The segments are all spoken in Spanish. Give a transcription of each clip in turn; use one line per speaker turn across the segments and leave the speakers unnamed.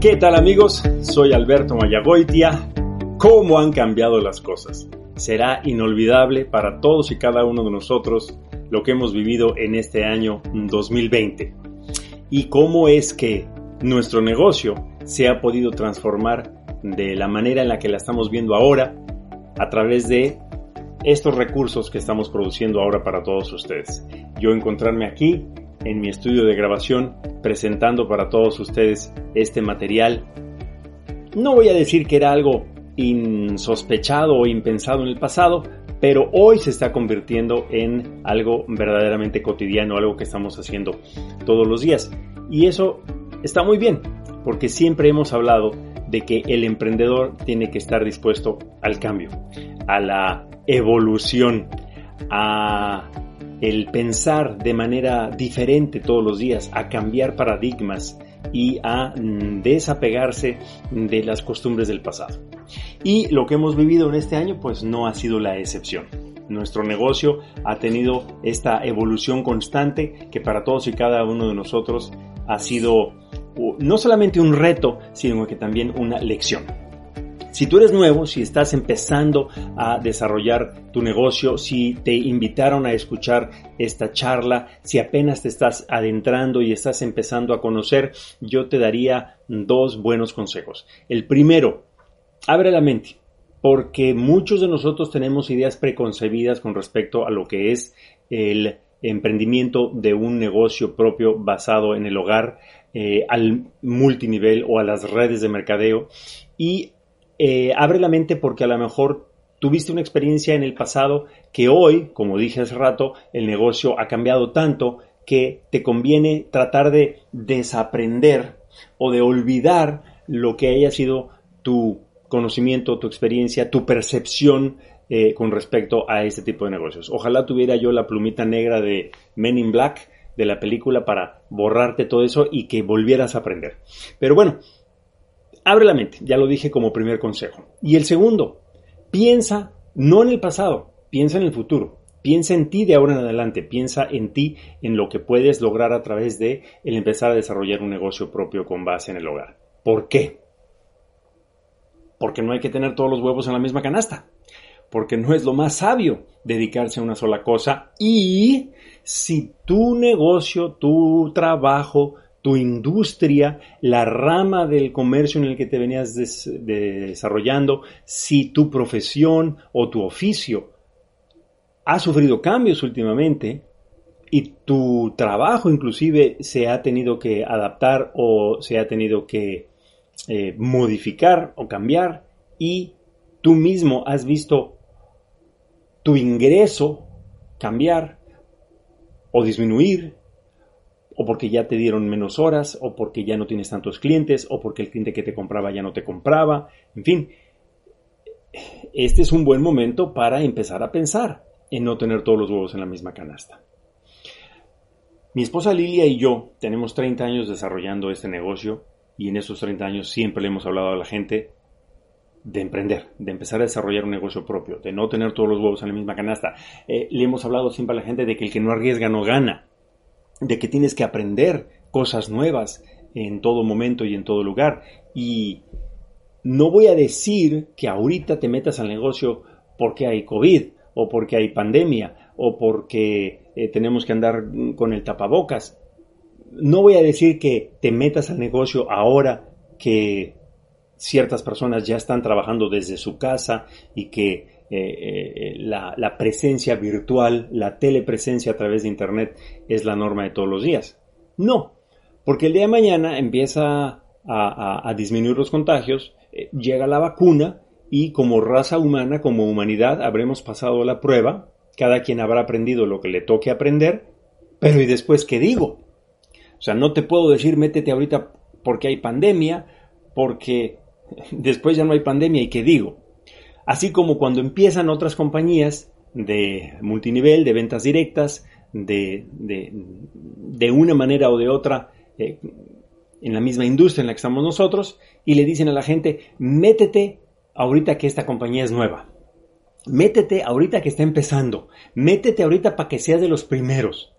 ¿Qué tal amigos? Soy Alberto Mayagoitia. ¿Cómo han cambiado las cosas? Será inolvidable para todos y cada uno de nosotros lo que hemos vivido en este año 2020. Y cómo es que nuestro negocio se ha podido transformar de la manera en la que la estamos viendo ahora a través de estos recursos que estamos produciendo ahora para todos ustedes. Yo encontrarme aquí en mi estudio de grabación presentando para todos ustedes este material. No voy a decir que era algo insospechado o impensado en el pasado, pero hoy se está convirtiendo en algo verdaderamente cotidiano, algo que estamos haciendo todos los días. Y eso está muy bien, porque siempre hemos hablado de que el emprendedor tiene que estar dispuesto al cambio, a la evolución, a el pensar de manera diferente todos los días, a cambiar paradigmas y a mm, desapegarse de las costumbres del pasado. Y lo que hemos vivido en este año pues no ha sido la excepción. Nuestro negocio ha tenido esta evolución constante que para todos y cada uno de nosotros ha sido no solamente un reto, sino que también una lección. Si tú eres nuevo, si estás empezando a desarrollar tu negocio, si te invitaron a escuchar esta charla, si apenas te estás adentrando y estás empezando a conocer, yo te daría dos buenos consejos. El primero, abre la mente, porque muchos de nosotros tenemos ideas preconcebidas con respecto a lo que es el emprendimiento de un negocio propio basado en el hogar, eh, al multinivel o a las redes de mercadeo y eh, abre la mente porque a lo mejor tuviste una experiencia en el pasado que hoy, como dije hace rato, el negocio ha cambiado tanto que te conviene tratar de desaprender o de olvidar lo que haya sido tu conocimiento, tu experiencia, tu percepción eh, con respecto a este tipo de negocios. Ojalá tuviera yo la plumita negra de Men in Black de la película para borrarte todo eso y que volvieras a aprender. Pero bueno, Abre la mente, ya lo dije como primer consejo. Y el segundo, piensa no en el pasado, piensa en el futuro. Piensa en ti de ahora en adelante, piensa en ti, en lo que puedes lograr a través de el empezar a desarrollar un negocio propio con base en el hogar. ¿Por qué? Porque no hay que tener todos los huevos en la misma canasta. Porque no es lo más sabio dedicarse a una sola cosa. Y si tu negocio, tu trabajo, tu industria, la rama del comercio en el que te venías desarrollando, si tu profesión o tu oficio ha sufrido cambios últimamente y tu trabajo inclusive se ha tenido que adaptar o se ha tenido que eh, modificar o cambiar y tú mismo has visto tu ingreso cambiar o disminuir o porque ya te dieron menos horas, o porque ya no tienes tantos clientes, o porque el cliente que te compraba ya no te compraba, en fin. Este es un buen momento para empezar a pensar en no tener todos los huevos en la misma canasta. Mi esposa Lilia y yo tenemos 30 años desarrollando este negocio y en esos 30 años siempre le hemos hablado a la gente de emprender, de empezar a desarrollar un negocio propio, de no tener todos los huevos en la misma canasta. Eh, le hemos hablado siempre a la gente de que el que no arriesga no gana de que tienes que aprender cosas nuevas en todo momento y en todo lugar. Y no voy a decir que ahorita te metas al negocio porque hay COVID o porque hay pandemia o porque eh, tenemos que andar con el tapabocas. No voy a decir que te metas al negocio ahora que ciertas personas ya están trabajando desde su casa y que eh, eh, la, presencia virtual, la telepresencia a través de Internet es la norma de todos los días. No, porque el día de mañana empieza a, disminuir los contagios, eh, llega la vacuna y como raza humana, como humanidad, habremos pasado la prueba, cada quien habrá aprendido lo que le toque aprender, pero ¿y después qué digo? O sea, no te puedo decir métete ahorita porque hay pandemia, porque después ya no hay pandemia y qué digo. Así como cuando empiezan otras compañías de multinivel, de ventas directas, de, de, una manera o de otra eh, en la misma industria en la que estamos nosotros, y le dicen a la gente, métete ahorita que esta compañía es nueva. Métete ahorita que está empezando. Métete ahorita para que seas de los primeros.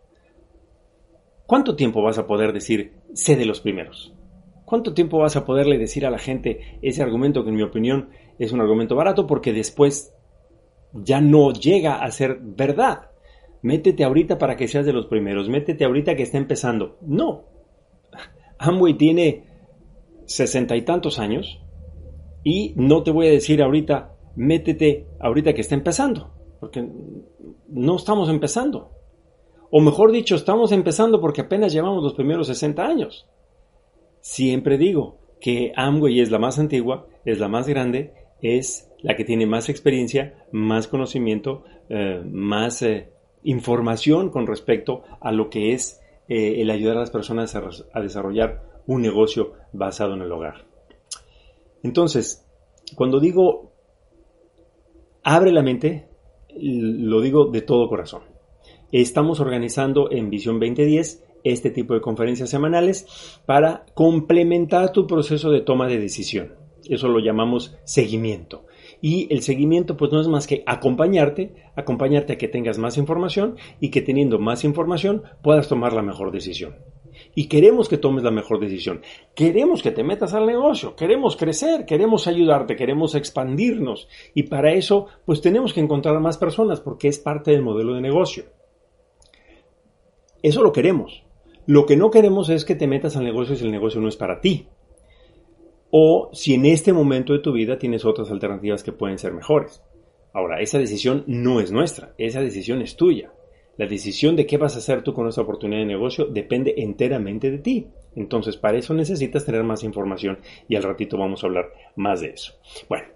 ¿Cuánto tiempo vas a poder decir sé de los primeros? ¿Cuánto tiempo vas a poderle decir a la gente ese argumento que en mi opinión es un argumento barato porque después ya no llega a ser verdad? Métete ahorita para que seas de los primeros, métete ahorita que está empezando. No. Amway tiene sesenta y tantos años y no te voy a decir ahorita, métete ahorita que está empezando, porque no estamos empezando. O mejor dicho, estamos empezando porque apenas llevamos los primeros 60 años. Siempre digo que Amway es la más antigua, es la más grande, es la que tiene más experiencia, más conocimiento, eh, más eh, información con respecto a lo que es eh, el ayudar a las personas a, desarrollar un negocio basado en el hogar. Entonces, cuando digo abre la mente, lo digo de todo corazón. Estamos organizando en Visión 2010 este tipo de conferencias semanales para complementar tu proceso de toma de decisión. Eso lo llamamos seguimiento. Y el seguimiento pues no es más que acompañarte, acompañarte a que tengas más información y que teniendo más información puedas tomar la mejor decisión. Y queremos que tomes la mejor decisión. Queremos que te metas al negocio, queremos crecer, queremos ayudarte, queremos expandirnos. Y para eso pues tenemos que encontrar más personas porque es parte del modelo de negocio. Eso lo queremos. Lo que no queremos es que te metas al negocio si el negocio no es para ti. O si en este momento de tu vida tienes otras alternativas que pueden ser mejores. Ahora, esa decisión no es nuestra, esa decisión es tuya. La decisión de qué vas a hacer tú con esa oportunidad de negocio depende enteramente de ti. Entonces, para eso necesitas tener más información y al ratito vamos a hablar más de eso. Bueno,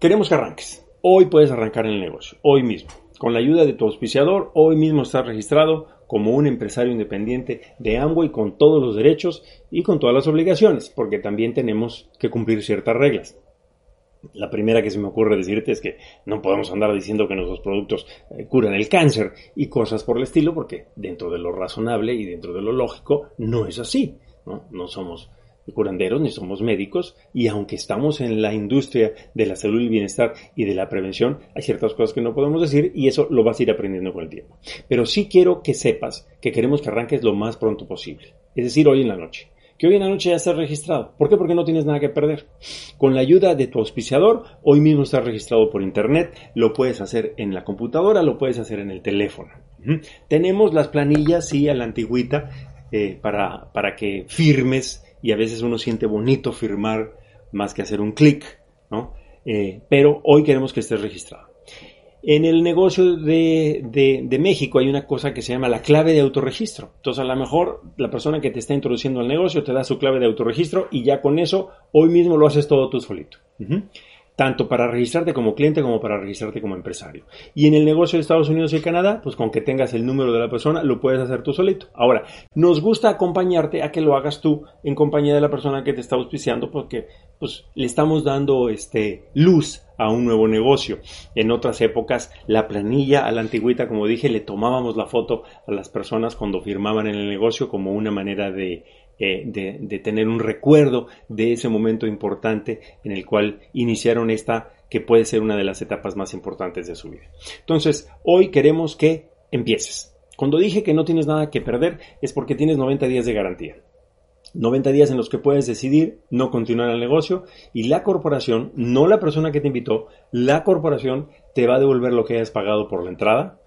queremos que arranques. Hoy puedes arrancar en el negocio, hoy mismo. Con la ayuda de tu auspiciador, hoy mismo estás registrado como un empresario independiente de Amway con todos los derechos y con todas las obligaciones, porque también tenemos que cumplir ciertas reglas. La primera que se me ocurre decirte es que no podemos andar diciendo que nuestros productos eh, curan el cáncer y cosas por el estilo, porque dentro de lo razonable y dentro de lo lógico no es así. No, no somos curanderos ni somos médicos y aunque estamos en la industria de la salud y bienestar y de la prevención, hay ciertas cosas que no podemos decir y eso lo vas a ir aprendiendo con el tiempo. Pero sí quiero que sepas que queremos que arranques lo más pronto posible, es decir, hoy en la noche. Que hoy en la noche ya estés registrado. ¿Por qué? Porque no tienes nada que perder. Con la ayuda de tu auspiciador, hoy mismo estás registrado por internet, lo puedes hacer en la computadora, lo puedes hacer en el teléfono. Tenemos las planillas, sí, a la antigüita, eh, para, para que firmes y a veces uno siente bonito firmar más que hacer un clic, ¿no? Eh, pero hoy queremos que estés registrado. En el negocio de, de, México hay una cosa que se llama la clave de autorregistro. Entonces, a lo mejor la persona que te está introduciendo al negocio te da su clave de autorregistro y ya con eso hoy mismo lo haces todo tú solito tanto para registrarte como cliente como para registrarte como empresario. Y en el negocio de Estados Unidos y Canadá, pues con que tengas el número de la persona, lo puedes hacer tú solito. Ahora, nos gusta acompañarte a que lo hagas tú en compañía de la persona que te está auspiciando porque pues le estamos dando este luz a un nuevo negocio. En otras épocas, la planilla a la antigüita, como dije, le tomábamos la foto a las personas cuando firmaban en el negocio como una manera de eh, de, tener un recuerdo de ese momento importante en el cual iniciaron esta que puede ser una de las etapas más importantes de su vida. Entonces, hoy queremos que empieces. Cuando dije que no tienes nada que perder es porque tienes 90 días de garantía. 90 días en los que puedes decidir no continuar el negocio y la corporación, no la persona que te invitó, la corporación te va a devolver lo que hayas pagado por la entrada,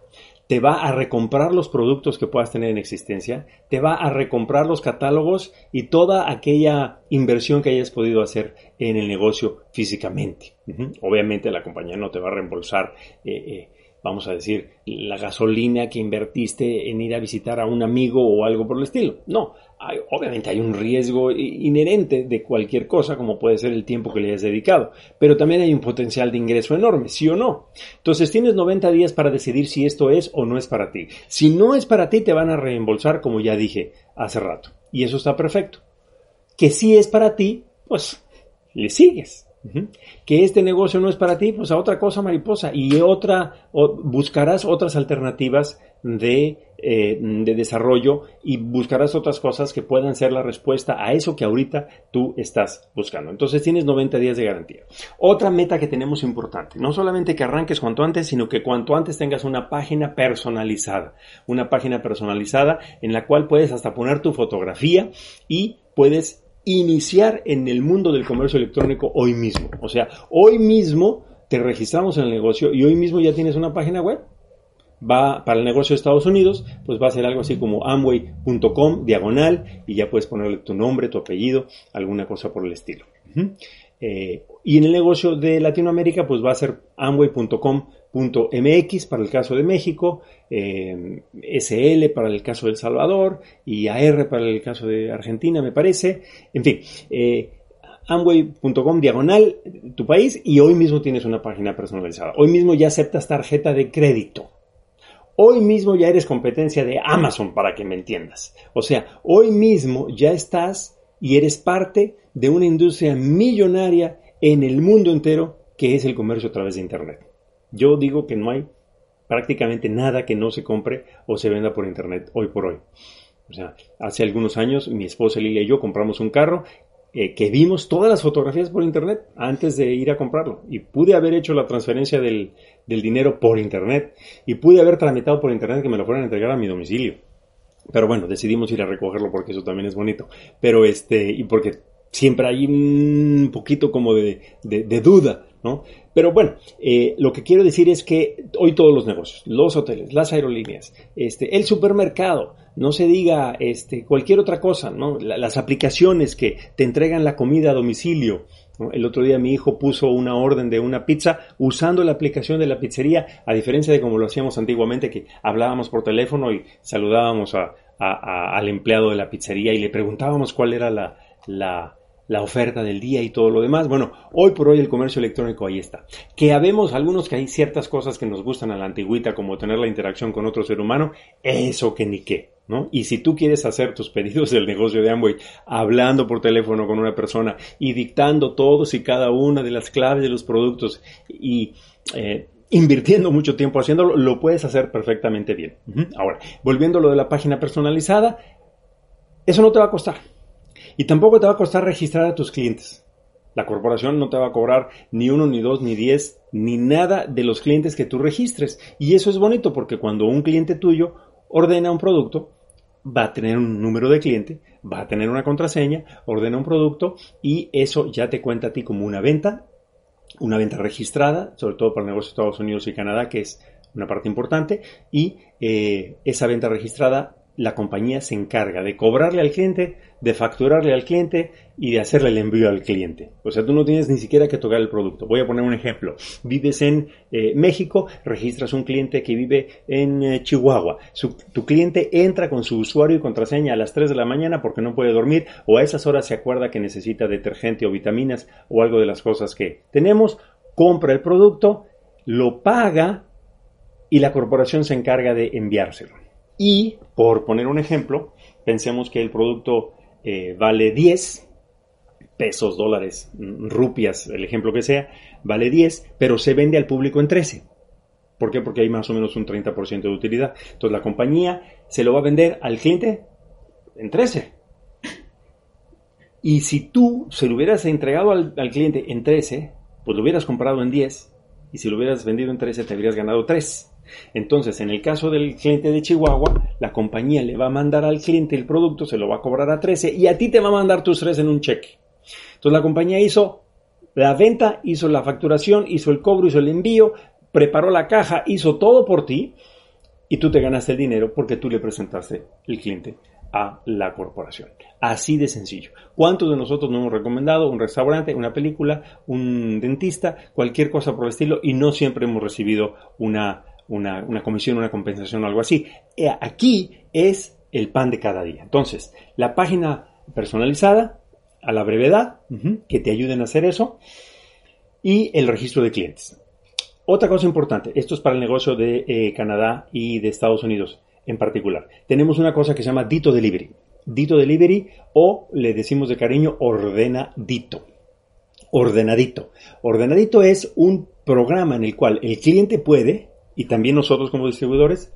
te va a recomprar los productos que puedas tener en existencia, te va a recomprar los catálogos y toda aquella inversión que hayas podido hacer en el negocio físicamente. Obviamente la compañía no te va a reembolsar eh, eh, vamos a decir, la gasolina que invertiste en ir a visitar a un amigo o algo por el estilo. No, obviamente hay un riesgo inherente de cualquier cosa, como puede ser el tiempo que le hayas dedicado, pero también hay un potencial de ingreso enorme, ¿sí o no? Entonces tienes 90 días para decidir si esto es o no es para ti. Si no es para ti, te van a reembolsar, como ya dije hace rato, y eso está perfecto. Que si es para ti, pues le sigues. Que este negocio no es para ti, pues a otra cosa mariposa y otra, buscarás otras alternativas de, eh, de, desarrollo y buscarás otras cosas que puedan ser la respuesta a eso que ahorita tú estás buscando. Entonces tienes 90 días de garantía. Otra meta que tenemos importante, no solamente que arranques cuanto antes, sino que cuanto antes tengas una página personalizada, una página personalizada en la cual puedes hasta poner tu fotografía y puedes iniciar en el mundo del comercio electrónico hoy mismo. O sea, hoy mismo te registramos en el negocio y hoy mismo ya tienes una página web. Va para el negocio de Estados Unidos, pues va a ser algo así como amway.com diagonal y ya puedes ponerle tu nombre, tu apellido, alguna cosa por el estilo. Eh, y en el negocio de Latinoamérica, pues va a ser amway.com.mx para el caso de México, eh, SL para el caso de El Salvador y AR para el caso de Argentina, me parece. En fin, eh, amway.com diagonal tu país y hoy mismo tienes una página personalizada. Hoy mismo ya aceptas tarjeta de crédito. Hoy mismo ya eres competencia de Amazon para que me entiendas. O sea, hoy mismo ya estás y eres parte de una industria millonaria en el mundo entero que es el comercio a través de Internet. Yo digo que no hay prácticamente nada que no se compre o se venda por Internet hoy por hoy. O sea, hace algunos años mi esposa Lilia y yo compramos un carro eh, que vimos todas las fotografías por internet antes de ir a comprarlo. Y pude haber hecho la transferencia del, dinero por internet. Y pude haber tramitado por internet que me lo fueran a entregar a mi domicilio. Pero bueno, decidimos ir a recogerlo porque eso también es bonito. Pero este, y porque siempre hay un poquito como de, de, duda, ¿no? Pero bueno, eh, lo que quiero decir es que hoy todos los negocios, los hoteles, las aerolíneas, este, el supermercado, no se diga este, cualquier otra cosa, ¿no? las aplicaciones que te entregan la comida a domicilio. El otro día mi hijo puso una orden de una pizza usando la aplicación de la pizzería, a diferencia de como lo hacíamos antiguamente, que hablábamos por teléfono y saludábamos al empleado de la pizzería y le preguntábamos cuál era la, la, la oferta del día y todo lo demás. Bueno, hoy por hoy el comercio electrónico ahí está. Que habemos algunos que hay ciertas cosas que nos gustan a la antigüita, como tener la interacción con otro ser humano, eso que ni qué. Y si tú quieres hacer tus pedidos del negocio de Amway hablando por teléfono con una persona y dictando todos y cada una de las claves de los productos y eh, invirtiendo mucho tiempo haciéndolo, lo puedes hacer perfectamente bien. Ahora, volviendo a lo de la página personalizada, eso no te va a costar. Y tampoco te va a costar registrar a tus clientes. La corporación no te va a cobrar ni uno, ni dos, ni diez, ni nada de los clientes que tú registres. Y eso es bonito porque cuando un cliente tuyo ordena un producto, va a tener un número de cliente, va a tener una contraseña, ordena un producto y eso ya te cuenta a ti como una venta, una venta registrada, sobre todo para el negocio de Estados Unidos y Canadá, que es una parte importante, y eh, esa venta registrada la compañía se encarga de cobrarle al cliente, de facturarle al cliente y de hacerle el envío al cliente. O sea, tú no tienes ni siquiera que tocar el producto. Voy a poner un ejemplo. Vives en eh, México, registras un cliente que vive en eh, Chihuahua. tu cliente entra con su usuario y contraseña a las 3 de la mañana porque no puede dormir o a esas horas se acuerda que necesita detergente o vitaminas o algo de las cosas que tenemos, compra el producto, lo paga y la corporación se encarga de enviárselo. Y, por poner un ejemplo, pensemos que el producto eh, vale 10 pesos, dólares, rupias, el ejemplo que sea, vale 10, pero se vende al público en 13. ¿Por qué? Porque hay más o menos un 30% de utilidad. Entonces la compañía se lo va a vender al cliente en 13. Y si tú se lo hubieras entregado al, al, cliente en 13, pues lo hubieras comprado en 10. Y si lo hubieras vendido en 13, te habrías ganado 3. Entonces, en el caso del cliente de Chihuahua, la compañía le va a mandar al cliente el producto, se lo va a cobrar a 13 y a ti te va a mandar tus 3 en un cheque. Entonces, la compañía hizo la venta, hizo la facturación, hizo el cobro, hizo el envío, preparó la caja, hizo todo por ti y tú te ganaste el dinero porque tú le presentaste el cliente a la corporación. Así de sencillo. ¿Cuántos de nosotros no hemos recomendado un restaurante, una película, un dentista, cualquier cosa por el estilo y no siempre hemos recibido una una, comisión, una compensación o algo así. Eh, aquí es el pan de cada día. Entonces, la página personalizada a la brevedad, que te ayuden a hacer eso, y el registro de clientes. Otra cosa importante, esto es para el negocio de eh, Canadá y de Estados Unidos en particular. Tenemos una cosa que se llama Dito Delivery. Dito Delivery o le decimos de cariño ordenadito. Ordenadito. Ordenadito es un programa en el cual el cliente puede y también nosotros como distribuidores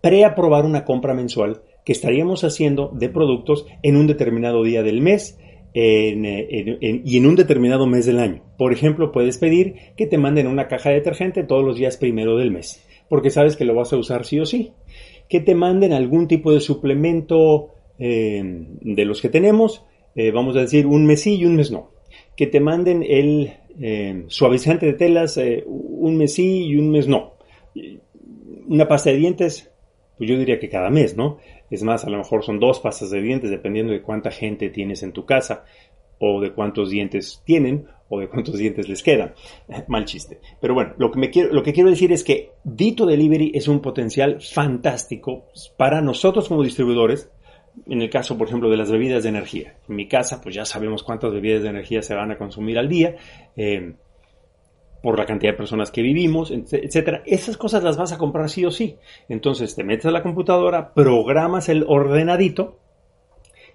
preaprobar una compra mensual que estaríamos haciendo de productos en un determinado día del mes y en un determinado mes del año. Por ejemplo, puedes pedir que te manden una caja de detergente todos los días primero del mes, porque sabes que lo vas a usar sí o sí. Que te manden algún tipo de suplemento eh, de los que tenemos eh, vamos a decir, un mes sí y un mes no. Que te manden el eh, suavizante de telas un mes sí y un mes no. Una pasta de dientes, pues yo diría que cada mes, ¿no? Es más, a lo mejor son dos pastas de dientes dependiendo de cuánta gente tienes en tu casa o de cuántos dientes tienen o de cuántos dientes les quedan. Mal chiste. Pero bueno, lo que, me quiero, lo que quiero decir es que Dito Delivery es un potencial fantástico para nosotros como distribuidores. En el caso, por ejemplo, de las bebidas de energía. En mi casa, pues ya sabemos cuántas bebidas de energía se van a consumir al día. Eh, por la cantidad de personas que vivimos, etcétera. Esas cosas las vas a comprar sí o sí. Entonces te metes a la computadora, programas el ordenadito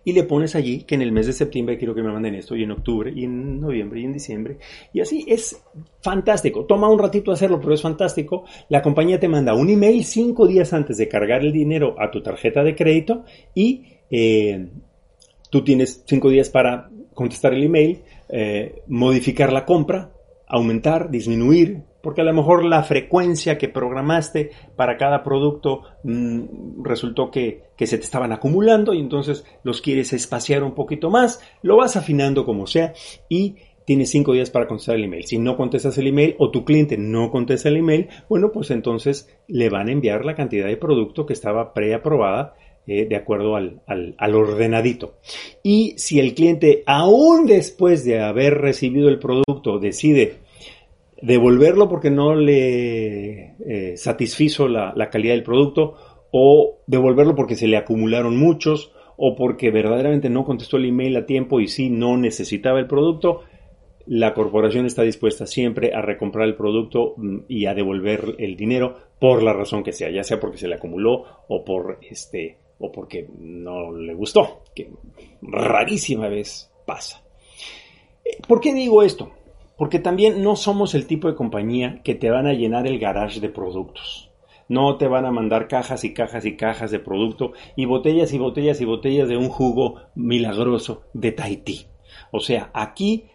y le pones allí que en el mes de septiembre quiero que me manden esto, y en octubre, y en noviembre, y en diciembre. Y así es fantástico. Toma un ratito hacerlo, pero es fantástico. La compañía te manda un email cinco días antes de cargar el dinero a tu tarjeta de crédito y eh, tú tienes cinco días para contestar el email, eh, modificar la compra, aumentar, disminuir, porque a lo mejor la frecuencia que programaste para cada producto mm, resultó que, se te estaban acumulando y entonces los quieres espaciar un poquito más, lo vas afinando como sea y tienes cinco días para contestar el email. Si no contestas el email o tu cliente no contesta el email, bueno, pues entonces le van a enviar la cantidad de producto que estaba preaprobada eh, de acuerdo al, al, ordenadito. Y si el cliente, aún después de haber recibido el producto, decide devolverlo porque no le eh, satisfizo la, calidad del producto o devolverlo porque se le acumularon muchos o porque verdaderamente no contestó el email a tiempo y sí no necesitaba el producto, la corporación está dispuesta siempre a recomprar el producto mm, y a devolver el dinero por la razón que sea, ya sea porque se le acumuló o por este o porque no le gustó, que rarísima vez pasa. Eh, ¿Por qué digo esto? Porque también no somos el tipo de compañía que te van a llenar el garage de productos. No te van a mandar cajas y cajas y cajas de producto y botellas y botellas y botellas de un jugo milagroso de Tahití. O sea, aquí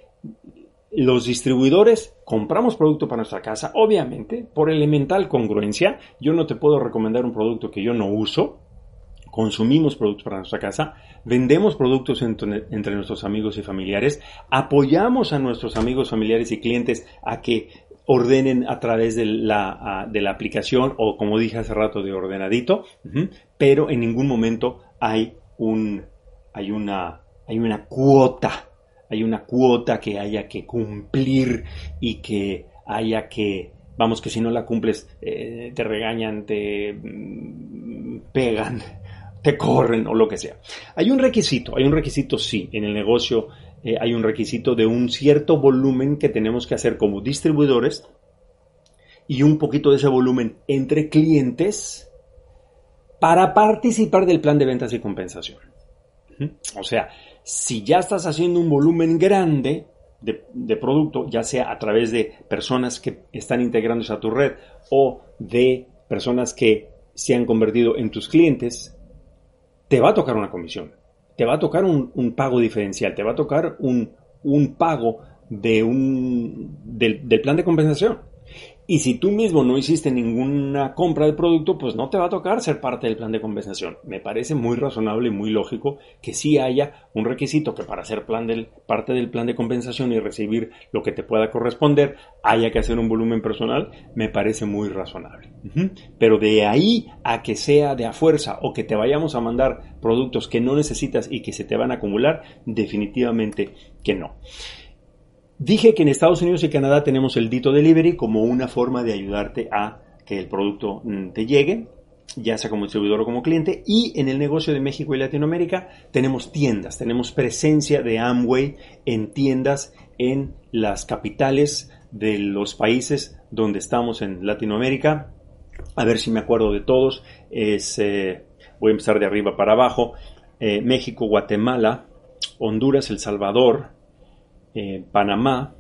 los distribuidores compramos producto para nuestra casa, obviamente, por elemental congruencia. Yo no te puedo recomendar un producto que yo no uso, consumimos productos para nuestra casa, vendemos productos entre, nuestros amigos y familiares, apoyamos a nuestros amigos, familiares y clientes a que ordenen a través de la, de la aplicación o como dije hace rato de ordenadito, pero en ningún momento hay un hay una hay una cuota, hay una cuota que haya que cumplir y que haya que vamos que si no la cumples eh, te regañan, te mm, pegan, te corren o lo que sea. Hay un requisito, hay un requisito sí, en el negocio eh, hay un requisito de un cierto volumen que tenemos que hacer como distribuidores y un poquito de ese volumen entre clientes para participar del plan de ventas y compensación. O sea, si ya estás haciendo un volumen grande de, de, producto, ya sea a través de personas que están integrándose a tu red o de personas que se han convertido en tus clientes, te va a tocar una comisión, te va a tocar un, pago diferencial, te va a tocar un, pago de un, del plan de compensación. Y si tú mismo no hiciste ninguna compra de producto, pues no te va a tocar ser parte del plan de compensación. Me parece muy razonable y muy lógico que sí haya un requisito que para ser del, parte del plan de compensación y recibir lo que te pueda corresponder, haya que hacer un volumen personal, me parece muy razonable. Pero de ahí a que sea de a fuerza o que te vayamos a mandar productos que no necesitas y que se te van a acumular, definitivamente que no. Dije que en Estados Unidos y Canadá tenemos el Dito Delivery como una forma de ayudarte a que el producto mm, te llegue, ya sea como distribuidor o como cliente. Y en el negocio de México y Latinoamérica tenemos tiendas, tenemos presencia de Amway en tiendas en las capitales de los países donde estamos en Latinoamérica. A ver si me acuerdo de todos. Es, eh, voy a empezar de arriba para abajo. Eh, México, Guatemala, Honduras, El Salvador, eh, Panamá,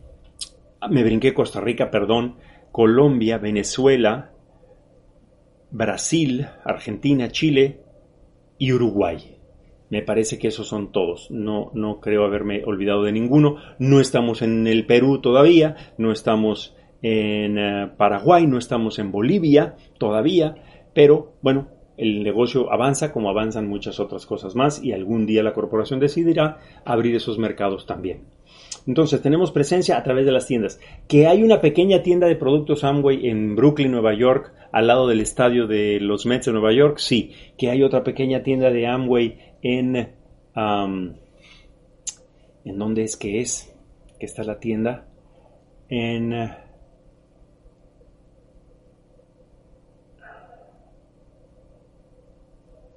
me brinqué Costa Rica, perdón, Colombia, Venezuela, Brasil, Argentina, Chile y Uruguay. Me parece que esos son todos. No, no creo haberme olvidado de ninguno. No estamos en el Perú todavía, no estamos en eh, Paraguay, no estamos en Bolivia todavía, pero bueno, el negocio avanza como avanzan muchas otras cosas más y algún día la corporación decidirá abrir esos mercados también. Entonces tenemos presencia a través de las tiendas. Que hay una pequeña tienda de productos Amway en Brooklyn, Nueva York, al lado del estadio de los Mets de Nueva York, sí. Que hay otra pequeña tienda de Amway en... ¿En dónde es que es? Que está la tienda. En...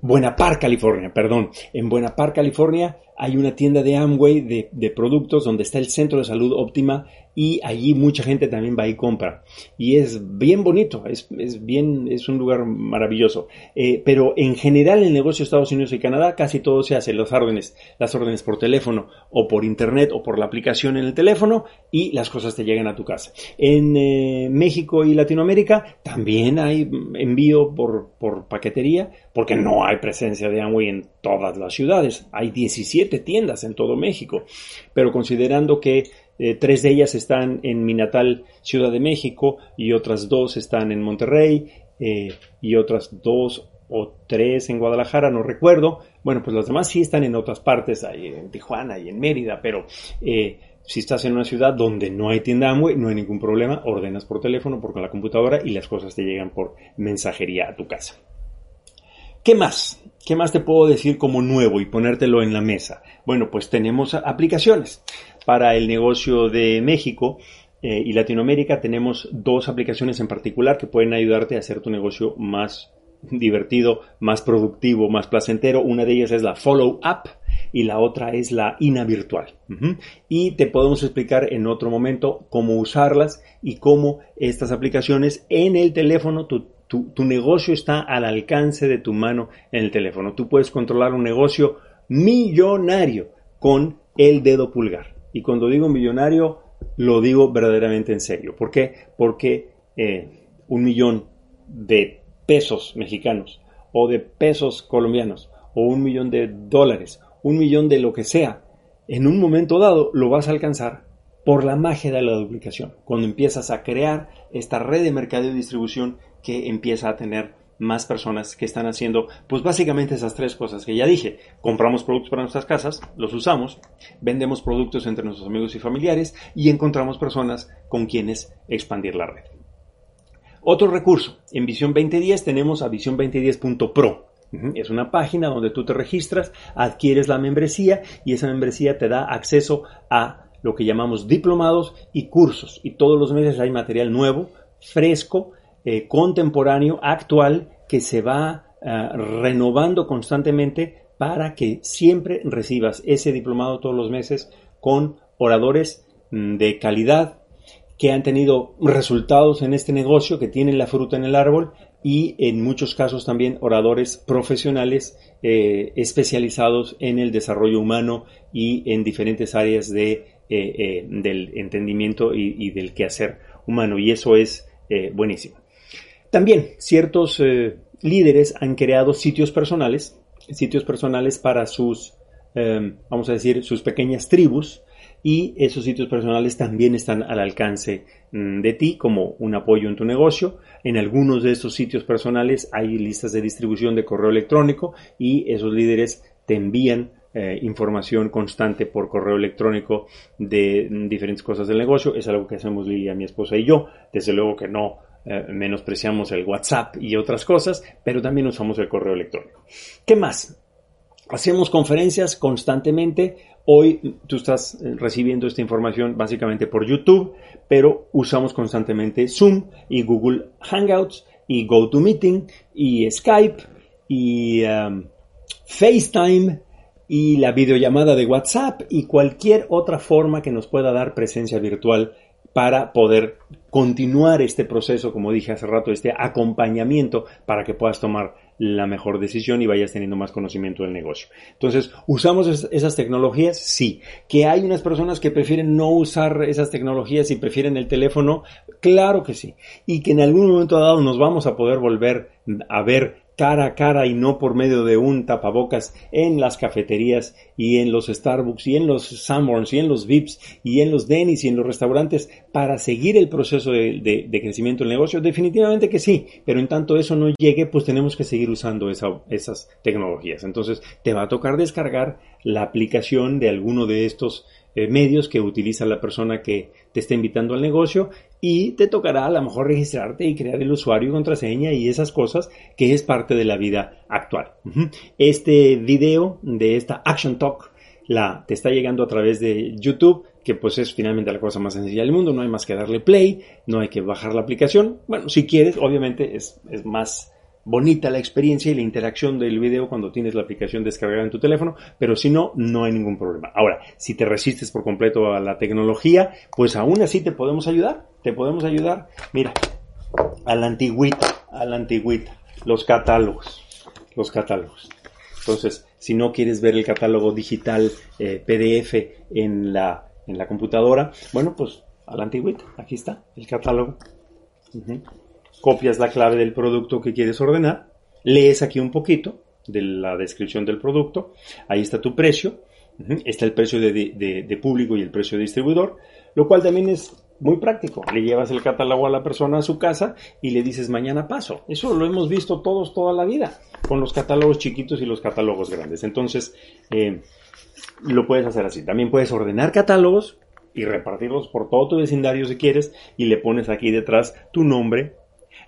Buena Park, California, perdón. En Buena Park, California hay una tienda de Amway de, productos donde está el centro de salud óptima y allí mucha gente también va y compra. Y es bien bonito, es, es bien, es un lugar maravilloso. Eh, pero en general en el negocio de Estados Unidos y Canadá casi todo se hace, las órdenes, las órdenes por teléfono o por internet o por la aplicación en el teléfono y las cosas te llegan a tu casa. En eh, México y Latinoamérica también hay envío por, por paquetería porque no hay presencia de Amway en todas las ciudades. Hay 17 tiendas en todo México. Pero considerando que eh, tres de ellas están en mi natal Ciudad de México y otras dos están en Monterrey eh, y otras dos o tres en Guadalajara, no recuerdo. Bueno, pues las demás sí están en otras partes, ahí en Tijuana y en Mérida, pero eh, si estás en una ciudad donde no hay tienda Amway, no hay ningún problema, ordenas por teléfono, por la computadora y las cosas te llegan por mensajería a tu casa. ¿Qué más? ¿Qué más te puedo decir como nuevo y ponértelo en la mesa? Bueno, pues tenemos aplicaciones. Para el negocio de México eh, y Latinoamérica tenemos dos aplicaciones en particular que pueden ayudarte a hacer tu negocio más divertido, más productivo, más placentero. Una de ellas es la Follow Up y la otra es la INA virtual. Y te podemos explicar en otro momento cómo usarlas y cómo estas aplicaciones en el teléfono, tu tu, negocio está al alcance de tu mano en el teléfono. Tú puedes controlar un negocio millonario con el dedo pulgar. Y cuando digo millonario, lo digo verdaderamente en serio. ¿Por qué? Porque eh, un millón de pesos mexicanos o de pesos colombianos o un millón de dólares, un millón de lo que sea, en un momento dado lo vas a alcanzar por la magia de la duplicación. Cuando empiezas a crear esta red de mercado y distribución que empieza a tener más personas que están haciendo, pues básicamente esas tres cosas que ya dije. Compramos productos para nuestras casas, los usamos, vendemos productos entre nuestros amigos y familiares y encontramos personas con quienes expandir la red. Otro recurso, en Visión 2010 tenemos a visión2010.pro. Es una página donde tú te registras, adquieres la membresía y esa membresía te da acceso a lo que llamamos diplomados y cursos. Y todos los meses hay material nuevo, fresco, eh, contemporáneo, actual, que se va eh, renovando constantemente para que siempre recibas ese diplomado todos los meses con oradores mm, de calidad que han tenido resultados en este negocio, que tienen la fruta en el árbol y en muchos casos también oradores profesionales eh, especializados en el desarrollo humano y en diferentes áreas de, del entendimiento y, y, del quehacer humano. Y eso es buenísimo. También ciertos eh, líderes han creado sitios personales, sitios personales para sus, em, vamos a decir, sus pequeñas tribus y esos sitios personales también están al alcance mm, de ti como un apoyo en tu negocio. En algunos de estos sitios personales hay listas de distribución de correo electrónico y esos líderes te envían eh, información constante por correo electrónico de mm, diferentes cosas del negocio. Es algo que hacemos Lilia, mi esposa y yo. Desde luego que no eh, menospreciamos el WhatsApp y otras cosas, pero también usamos el correo electrónico. ¿Qué más? Hacemos conferencias constantemente. Hoy tú estás eh, recibiendo esta información básicamente por YouTube, pero usamos constantemente Zoom y Google Hangouts y GoToMeeting y Skype y um, FaceTime y la videollamada de WhatsApp y cualquier otra forma que nos pueda dar presencia virtual para poder continuar este proceso, como dije hace rato, este acompañamiento para que puedas tomar la mejor decisión y vayas teniendo más conocimiento del negocio. Entonces, ¿usamos esas tecnologías? Sí. ¿Que hay unas personas que prefieren no usar esas tecnologías y prefieren el teléfono? Claro que sí. Y que en algún momento dado nos vamos a poder volver a ver cara a cara y no por medio de un tapabocas en las cafeterías y en los Starbucks y en los Sanborns y en los Vips y en los Dennis y en los restaurantes para seguir el proceso de, crecimiento del negocio? Definitivamente que sí, pero en tanto eso no llegue, pues tenemos que seguir usando esas tecnologías. Entonces te va a tocar descargar la aplicación de alguno de estos eh, medios que utiliza la persona que te está invitando al negocio y te tocará a lo mejor registrarte y crear el usuario y contraseña y esas cosas que es parte de la vida actual. Este video de esta Action Talk la, te está llegando a través de YouTube, que pues es finalmente la cosa más sencilla del mundo, no hay más que darle play, no hay que bajar la aplicación. Bueno, si quieres, obviamente es, es más bonita la experiencia y la interacción del video cuando tienes la aplicación descargada en tu teléfono, pero si no, no hay ningún problema. Ahora, si te resistes por completo a la tecnología, pues aún así te podemos ayudar, te podemos ayudar. Mira, a la antigüita, a la antigüita, los catálogos, los catálogos. Entonces, si no quieres ver el catálogo digital eh, PDF en la, en la computadora, bueno, pues a la antigüita, aquí está el catálogo copias la clave del producto que quieres ordenar, lees aquí un poquito de la descripción del producto, ahí está tu precio, está el precio de, público y el precio de distribuidor, lo cual también es muy práctico. Le llevas el catálogo a la persona a su casa y le dices mañana paso. Eso lo hemos visto todos toda la vida, con los catálogos chiquitos y los catálogos grandes. Entonces, eh, lo puedes hacer así. También puedes ordenar catálogos y repartirlos por todo tu vecindario si quieres y le pones aquí detrás tu nombre,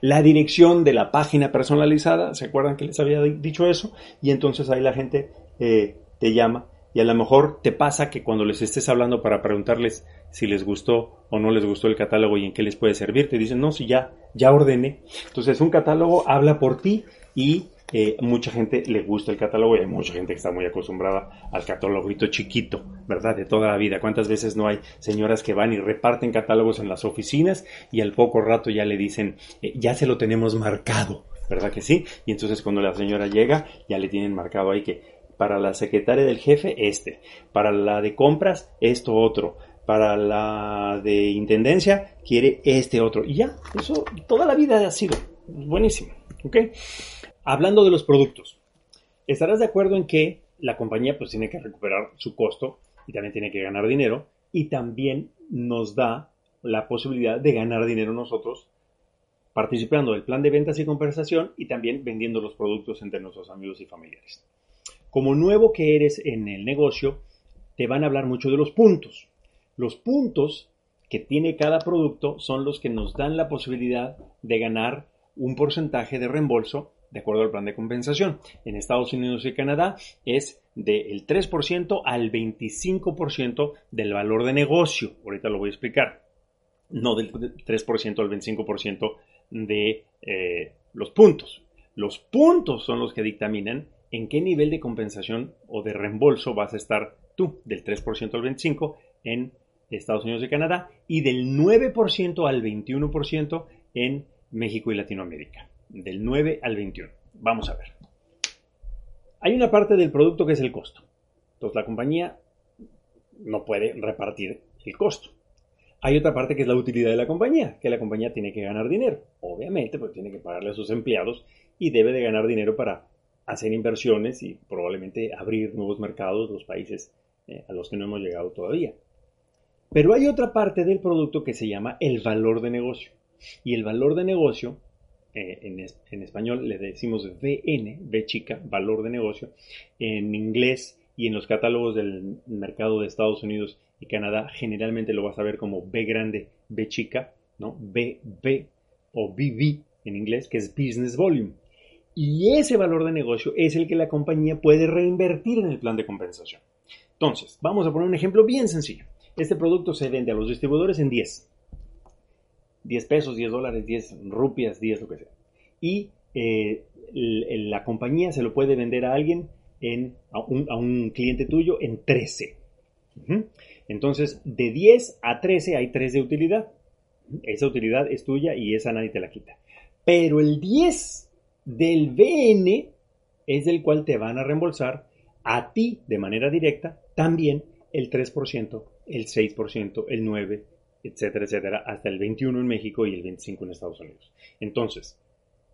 la dirección de la página personalizada, ¿se acuerdan que les había dicho eso? Y entonces ahí la gente eh, te llama y a lo mejor te pasa que cuando les estés hablando para preguntarles si les gustó o no les gustó el catálogo y en qué les puede servir, te dicen, no, si ya, ya ordené. Entonces un catálogo habla por ti y eh, mucha gente le gusta el catálogo y hay mucha gente que está muy acostumbrada al cataloguito chiquito, ¿verdad? De toda la vida. ¿Cuántas veces no hay señoras que van y reparten catálogos en las oficinas y al poco rato ya le dicen, eh, ya se lo tenemos marcado, ¿verdad que sí? Y entonces cuando la señora llega, ya le tienen marcado ahí que para la secretaria del jefe, este, para la de compras, esto otro, para la de intendencia, quiere este otro. Y ya, eso toda la vida ha sido buenísimo, ¿ok? Hablando de los productos, estarás de acuerdo en que la compañía pues tiene que recuperar su costo y también tiene que ganar dinero y también nos da la posibilidad de ganar dinero nosotros participando del plan de ventas y conversación y también vendiendo los productos entre nuestros amigos y familiares. Como nuevo que eres en el negocio, te van a hablar mucho de los puntos. Los puntos que tiene cada producto son los que nos dan la posibilidad de ganar un porcentaje de reembolso de acuerdo al plan de compensación. En Estados Unidos y Canadá es del 3% al 25% del valor de negocio. Ahorita lo voy a explicar. No del 3% al 25% de eh, los puntos. Los puntos son los que dictaminan en qué nivel de compensación o de reembolso vas a estar tú, del 3% al 25% en Estados Unidos y Canadá y del 9% al 21% en México y Latinoamérica del 9 al 21. Vamos a ver. Hay una parte del producto que es el costo. Entonces la compañía no puede repartir el costo. Hay otra parte que es la utilidad de la compañía, que la compañía tiene que ganar dinero. Obviamente, pues tiene que pagarle a sus empleados y debe de ganar dinero para hacer inversiones y probablemente abrir nuevos mercados, los países eh, a los que no hemos llegado todavía. Pero hay otra parte del producto que se llama el valor de negocio. Y el valor de negocio eh, en, español le decimos VN, V chica, valor de negocio. En inglés y en los catálogos del mercado de Estados Unidos y Canadá generalmente lo vas a ver como B grande, B chica, ¿no? BB o BB en inglés, que es Business Volume. Y ese valor de negocio es el que la compañía puede reinvertir en el plan de compensación. Entonces, vamos a poner un ejemplo bien sencillo. Este producto se vende a los distribuidores en 10. 10 pesos, 10 dólares, 10 rupias, 10 lo que sea. Y eh, la compañía se lo puede vender a alguien, en, a, un, cliente tuyo, en 13. Entonces, de 10 a 13 hay 3 de utilidad. Esa utilidad es tuya y esa nadie te la quita. Pero el 10 del BN es del cual te van a reembolsar a ti de manera directa también el 3%, el 6%, el 9%, etcétera, etcétera, hasta el 21 en México y el 25 en Estados Unidos. Entonces,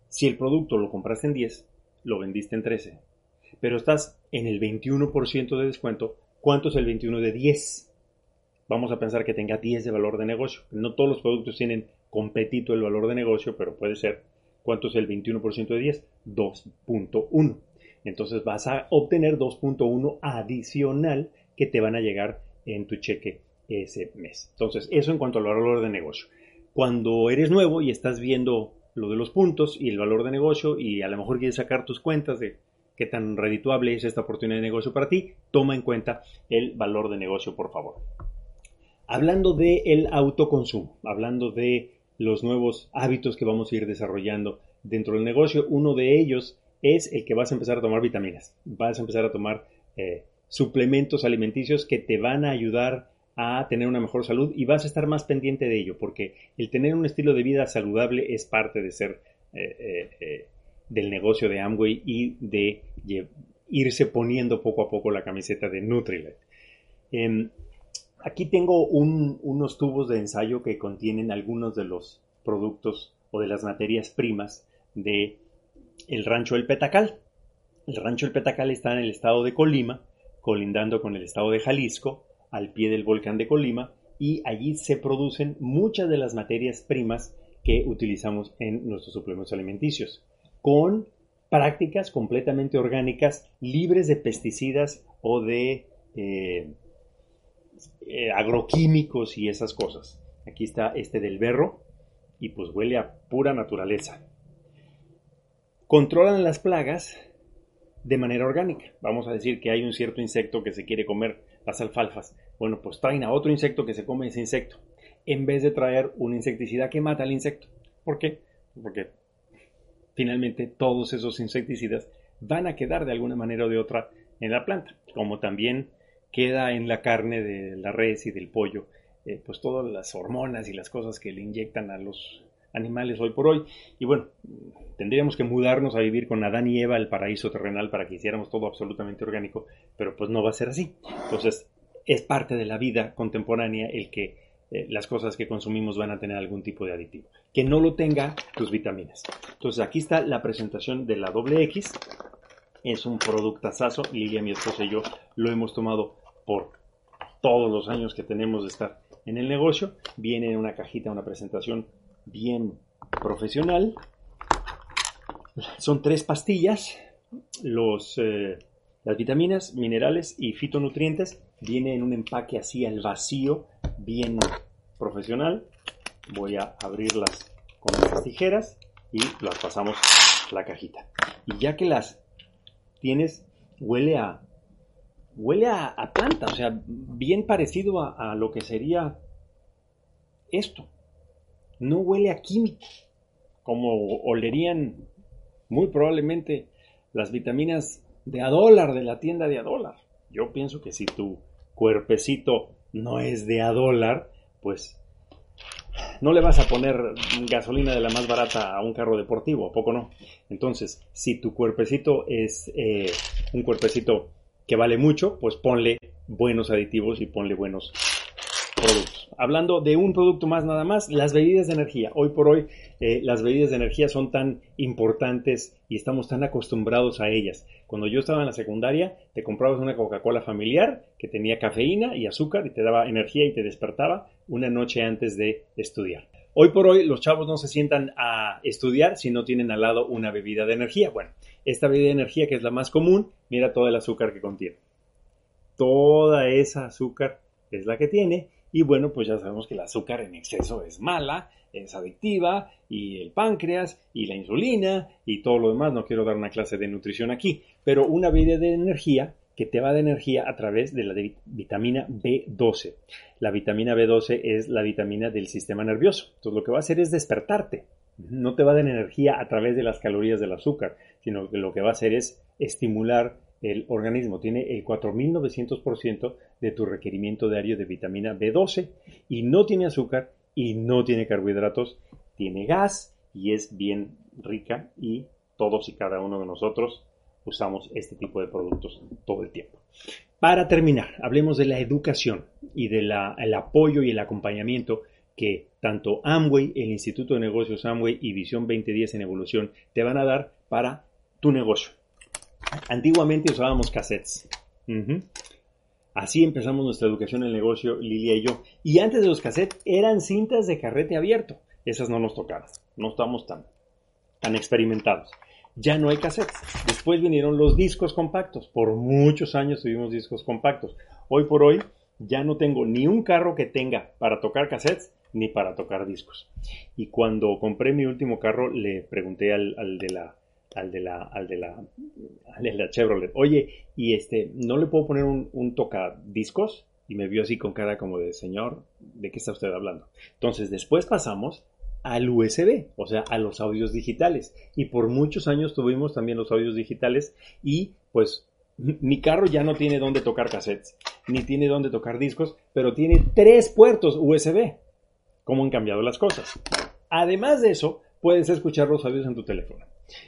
si el producto lo compraste en 10, lo vendiste en 13, pero estás en el 21% de descuento, ¿cuánto es el 21 de 10? vamos a pensar que tenga 10 de valor de negocio. No todos los productos tienen competito el valor de negocio, pero puede ser, ¿cuánto es el 21% de 10? 2.1. Entonces vas a obtener 2.1 adicional que te van a llegar en tu cheque ese mes. Entonces, eso en cuanto al valor de negocio. Cuando eres nuevo y estás viendo lo de los puntos y el valor de negocio y a lo mejor quieres sacar tus cuentas de qué tan redituable es esta oportunidad de negocio para ti, toma en cuenta el valor de negocio, por favor. Hablando del el autoconsumo, hablando de los nuevos hábitos que vamos a ir desarrollando dentro del negocio, uno de ellos es el que vas a empezar a tomar vitaminas, vas a empezar a tomar eh, suplementos alimenticios que te van a ayudar a tener una mejor salud y vas a estar más pendiente de ello, porque el tener un estilo de vida saludable es parte de ser eh, eh, del negocio de Amway y de irse poniendo poco a poco la camiseta de Nutrilite. Em, aquí tengo unos tubos de ensayo que contienen algunos de los productos o de las materias primas de el rancho El Petacal. El rancho El Petacal está en el estado de Colima, colindando con el estado de Jalisco, al pie del volcán de Colima, y allí se producen muchas de las materias primas que utilizamos en nuestros suplementos alimenticios con prácticas completamente orgánicas, libres de pesticidas o de eh, eh, agroquímicos y esas cosas. Aquí está este del berro y pues huele a pura naturaleza. Controlan las plagas de manera orgánica. Vamos a decir que hay un cierto insecto que se quiere comer las alfalfas. Bueno, pues traen a otro insecto que se come ese insecto, en vez de traer un insecticida que mata al insecto. ¿Por qué? Porque finalmente todos esos insecticidas van a quedar de alguna manera o de otra en la planta, como también queda en la carne de la res y del pollo, eh, pues todas las hormonas y las cosas que le inyectan a los animales hoy por hoy. Y bueno, tendríamos que mudarnos a vivir con Adán y Eva el paraíso terrenal para que hiciéramos todo absolutamente orgánico, pero pues no va a ser así. Entonces, es parte de la vida contemporánea el que eh, las cosas que consumimos van a tener algún tipo de aditivo. Que no lo tenga tus vitaminas. Entonces aquí está la presentación de la doble X. Es un productazazo. Lilia, mi esposa y yo lo hemos tomado por todos los años que tenemos de estar en el negocio. Viene en una cajita, una presentación bien profesional. Son tres pastillas. Los, eh, las vitaminas, minerales y fitonutrientes. Viene en un empaque así al vacío bien profesional. Voy a abrirlas con las tijeras y las pasamos a la cajita. Y ya que las tienes, huele a huele a, planta, o sea, bien parecido a, a, lo que sería esto. No huele a químico, como olerían muy probablemente las vitaminas de a dólar de la tienda de a dólar. Yo pienso que si tu cuerpecito no es de a dólar, pues no le vas a poner gasolina de la más barata a un carro deportivo, ¿a poco no? Entonces, si tu cuerpecito es eh, un cuerpecito que vale mucho, pues ponle buenos aditivos y ponle buenos productos. Hablando de un producto más nada más, las bebidas de energía. Hoy por hoy eh, las bebidas de energía son tan importantes y estamos tan acostumbrados a ellas. Cuando yo estaba en la secundaria, te comprabas una Coca-Cola familiar que tenía cafeína y azúcar y te daba energía y te despertaba una noche antes de estudiar. Hoy por hoy los chavos no se sientan a estudiar si no tienen al lado una bebida de energía. Bueno, esta bebida de energía que es la más común, mira todo el azúcar que contiene. Toda esa azúcar es la que tiene y bueno, pues ya sabemos que el azúcar en exceso es mala, es adictiva, y el páncreas, y la insulina, y todo lo demás. No quiero dar una clase de nutrición aquí, pero una bebida de energía que te va de energía a través de la vitamina B12. La vitamina B12 es la vitamina del sistema nervioso. Entonces lo que va a hacer es despertarte. No te va a dar energía a través de las calorías del azúcar, sino que lo que va a hacer es estimular el organismo tiene el 4900% de tu requerimiento diario de vitamina B12 y no tiene azúcar y no tiene carbohidratos, tiene gas y es bien rica y todos y cada uno de nosotros usamos este tipo de productos todo el tiempo. Para terminar, hablemos de la educación y del apoyo y el acompañamiento que tanto Amway, el Instituto de Negocios Amway y Visión 2010 en Evolución te van a dar para tu negocio. Antiguamente usábamos cassettes. Así empezamos nuestra educación en el negocio, Lilia y yo. Y antes de los cassettes eran cintas de carrete abierto. Esas no nos tocaron. No estamos tan, tan experimentados. Ya no hay cassettes. Después vinieron los discos compactos. Por muchos años tuvimos discos compactos. Hoy por hoy ya no tengo ni un carro que tenga para tocar cassettes ni para tocar discos. Y cuando compré mi último carro le pregunté al, de la al de la al de la la Chevrolet, "Oye, y este, ¿no le puedo poner un, un tocadiscos?" Y me vio así con cara como de, "Señor, ¿de qué está usted hablando?" Entonces, después pasamos al USB, o sea, a los audios digitales. Y por muchos años tuvimos también los audios digitales y pues mi carro ya no tiene dónde tocar cassettes, ni tiene dónde tocar discos, pero tiene tres puertos USB. ¿Cómo han cambiado las cosas? Además de eso, puedes escuchar los audios en tu teléfono.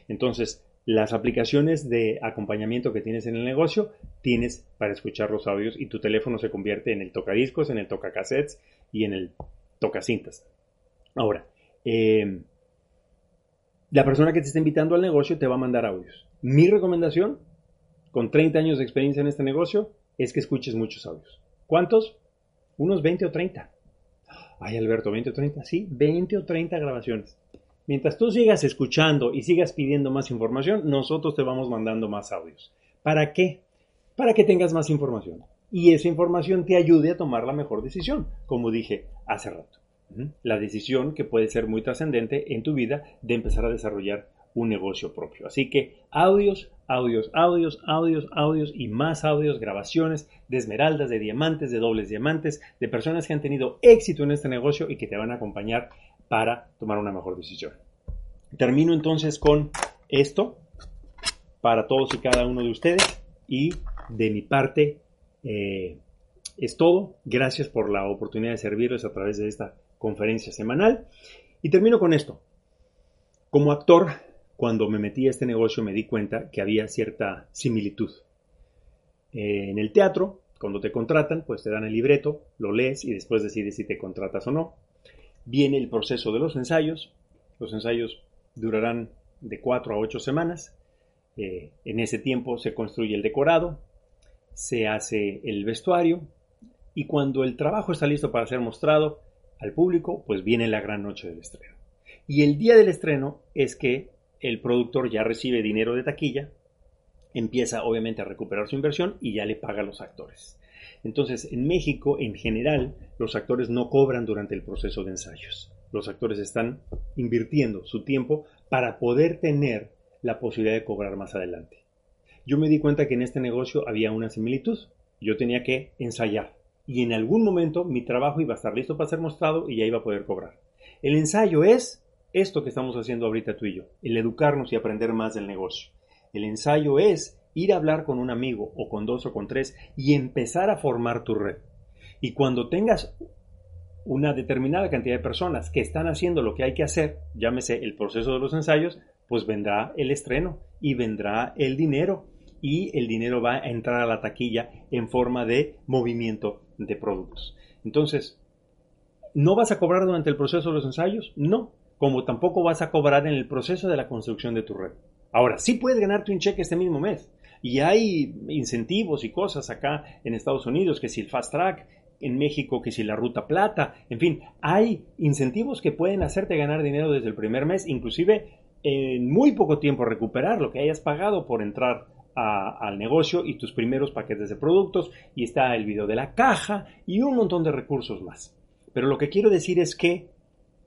Entonces, las aplicaciones de acompañamiento que tienes en el negocio, tienes para escuchar los audios y tu teléfono se convierte en el tocadiscos, en el tocacassettes y en el tocacintas. Ahora, eh, la persona que te está invitando al negocio te va a mandar audios. Mi recomendación, con 30 años de experiencia en este negocio, es que escuches muchos audios. ¿Cuántos? Unos 20 o 30. Ay, Alberto, 20 o 30. Sí, 20 o 30 grabaciones. Mientras tú sigas escuchando y sigas pidiendo más información, nosotros te vamos mandando más audios. ¿Para qué? Para que tengas más información. Y esa información te ayude a tomar la mejor decisión, como dije hace rato. La decisión que puede ser muy trascendente en tu vida de empezar a desarrollar un negocio propio. Así que audios, audios, audios, audios, audios y más audios, grabaciones de esmeraldas, de diamantes, de dobles diamantes, de personas que han tenido éxito en este negocio y que te van a acompañar para tomar una mejor decisión. Termino entonces con esto para todos y cada uno de ustedes y de mi parte eh, es todo. Gracias por la oportunidad de servirles a través de esta conferencia semanal. Y termino con esto. Como actor, cuando me metí a este negocio me di cuenta que había cierta similitud. Eh, en el teatro, cuando te contratan, pues te dan el libreto, lo lees y después decides si te contratas o no. Viene el proceso de los ensayos. Los ensayos durarán de cuatro a ocho semanas. Eh, en ese tiempo se construye el decorado, se hace el vestuario y cuando el trabajo está listo para ser mostrado, al público, pues viene la gran noche del estreno. Y el día del estreno es que el productor ya recibe dinero de taquilla, empieza obviamente a recuperar su inversión y ya le paga a los actores. Entonces, en México, en general, los actores no cobran durante el proceso de ensayos. Los actores están invirtiendo su tiempo para poder tener la posibilidad de cobrar más adelante. Yo me di cuenta que en este negocio había una similitud. Yo tenía que ensayar, y en algún momento mi trabajo iba a estar listo para ser mostrado y ya iba a poder cobrar. El ensayo es esto que estamos haciendo ahorita tú y yo, el educarnos y aprender más del negocio. El ensayo es ir a hablar con un amigo o con dos o con tres y empezar a formar tu red. Y cuando tengas una determinada cantidad de personas que están haciendo lo que hay que hacer, llámese el proceso de los ensayos, pues vendrá el estreno y vendrá el dinero y el dinero va a entrar a la taquilla en forma de movimiento de productos. Entonces, ¿no vas a cobrar durante el proceso de los ensayos? No, como tampoco vas a cobrar en el proceso de la construcción de tu red. Ahora, sí puedes ganarte un cheque este mismo mes. Y hay incentivos y cosas acá en Estados Unidos, que si el Fast Track, en México, que si la Ruta Plata, en fin, hay incentivos que pueden hacerte ganar dinero desde el primer mes, inclusive en muy poco tiempo recuperar lo que hayas pagado por entrar al negocio y tus primeros paquetes de productos y está el video de la caja y un montón de recursos más. Pero lo que quiero decir es que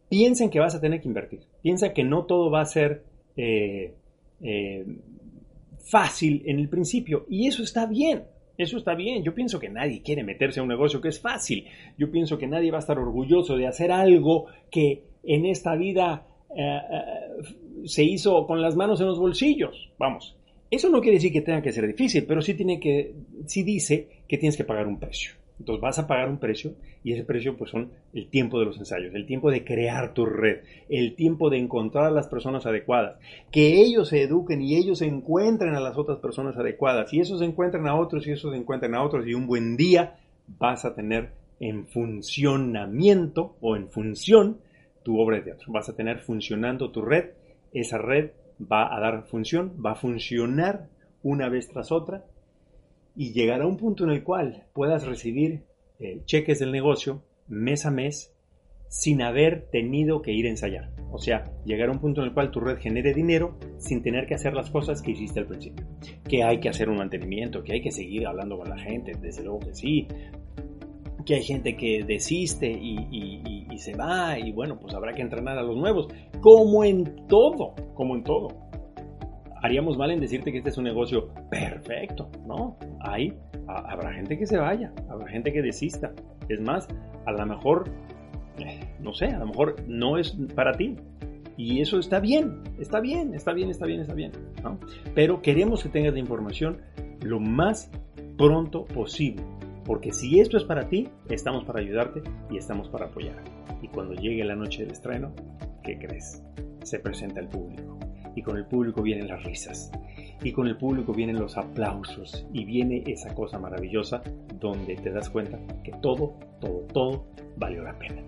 piensen que vas a tener que invertir. Piensa que no todo va a ser eh, eh, fácil en el principio y eso está bien. Eso está bien. Yo pienso que nadie quiere meterse a un negocio que es fácil. Yo pienso que nadie va a estar orgulloso de hacer algo que en esta vida eh, se hizo con las manos en los bolsillos. Vamos, eso no quiere decir que tenga que ser difícil, pero sí, tiene que, sí dice que tienes que pagar un precio. Entonces vas a pagar un precio y ese precio pues son el tiempo de los ensayos, el tiempo de crear tu red, el tiempo de encontrar a las personas adecuadas, que ellos se eduquen y ellos encuentren a las otras personas adecuadas y esos encuentren a otros y esos encuentren a otros y un buen día vas a tener en funcionamiento o en función tu obra de teatro. Vas a tener funcionando tu red, esa red va a dar función, va a funcionar una vez tras otra y llegar a un punto en el cual puedas recibir eh, cheques del negocio mes a mes sin haber tenido que ir a ensayar. O sea, llegar a un punto en el cual tu red genere dinero sin tener que hacer las cosas que hiciste al principio. Que hay que hacer un mantenimiento, que hay que seguir hablando con la gente, desde luego que sí. Que hay gente que desiste y, y se va y bueno, pues habrá que entrenar a los nuevos. Como en todo, como en todo. Haríamos mal en decirte que este es un negocio perfecto, ¿no? Hay, habrá gente que se vaya, habrá gente que desista. Es más, a lo mejor no sé, a lo mejor no es para ti. Y eso está bien, está bien, está bien, está bien, está bien. Pero queremos que tengas la información lo más pronto posible. Porque si esto es para ti, estamos para ayudarte y estamos para apoyar. Y cuando llegue la noche del estreno, ¿qué crees? Se presenta el público. Y con el público vienen las risas. Y con el público vienen los aplausos. Y viene esa cosa maravillosa donde te das cuenta que todo, todo, todo valió la pena.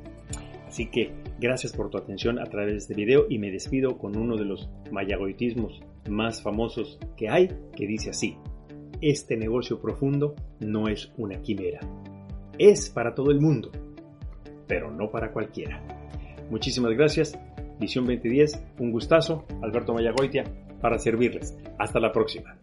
Así que gracias por tu atención a través de este video y me despido con uno de los mayagoitismos más famosos que hay, que dice así, este negocio profundo no es una quimera, es para todo el mundo, pero no para cualquiera. Muchísimas gracias, Visión 2010, un gustazo, Alberto Mayagoitia, para servirles. Hasta la próxima.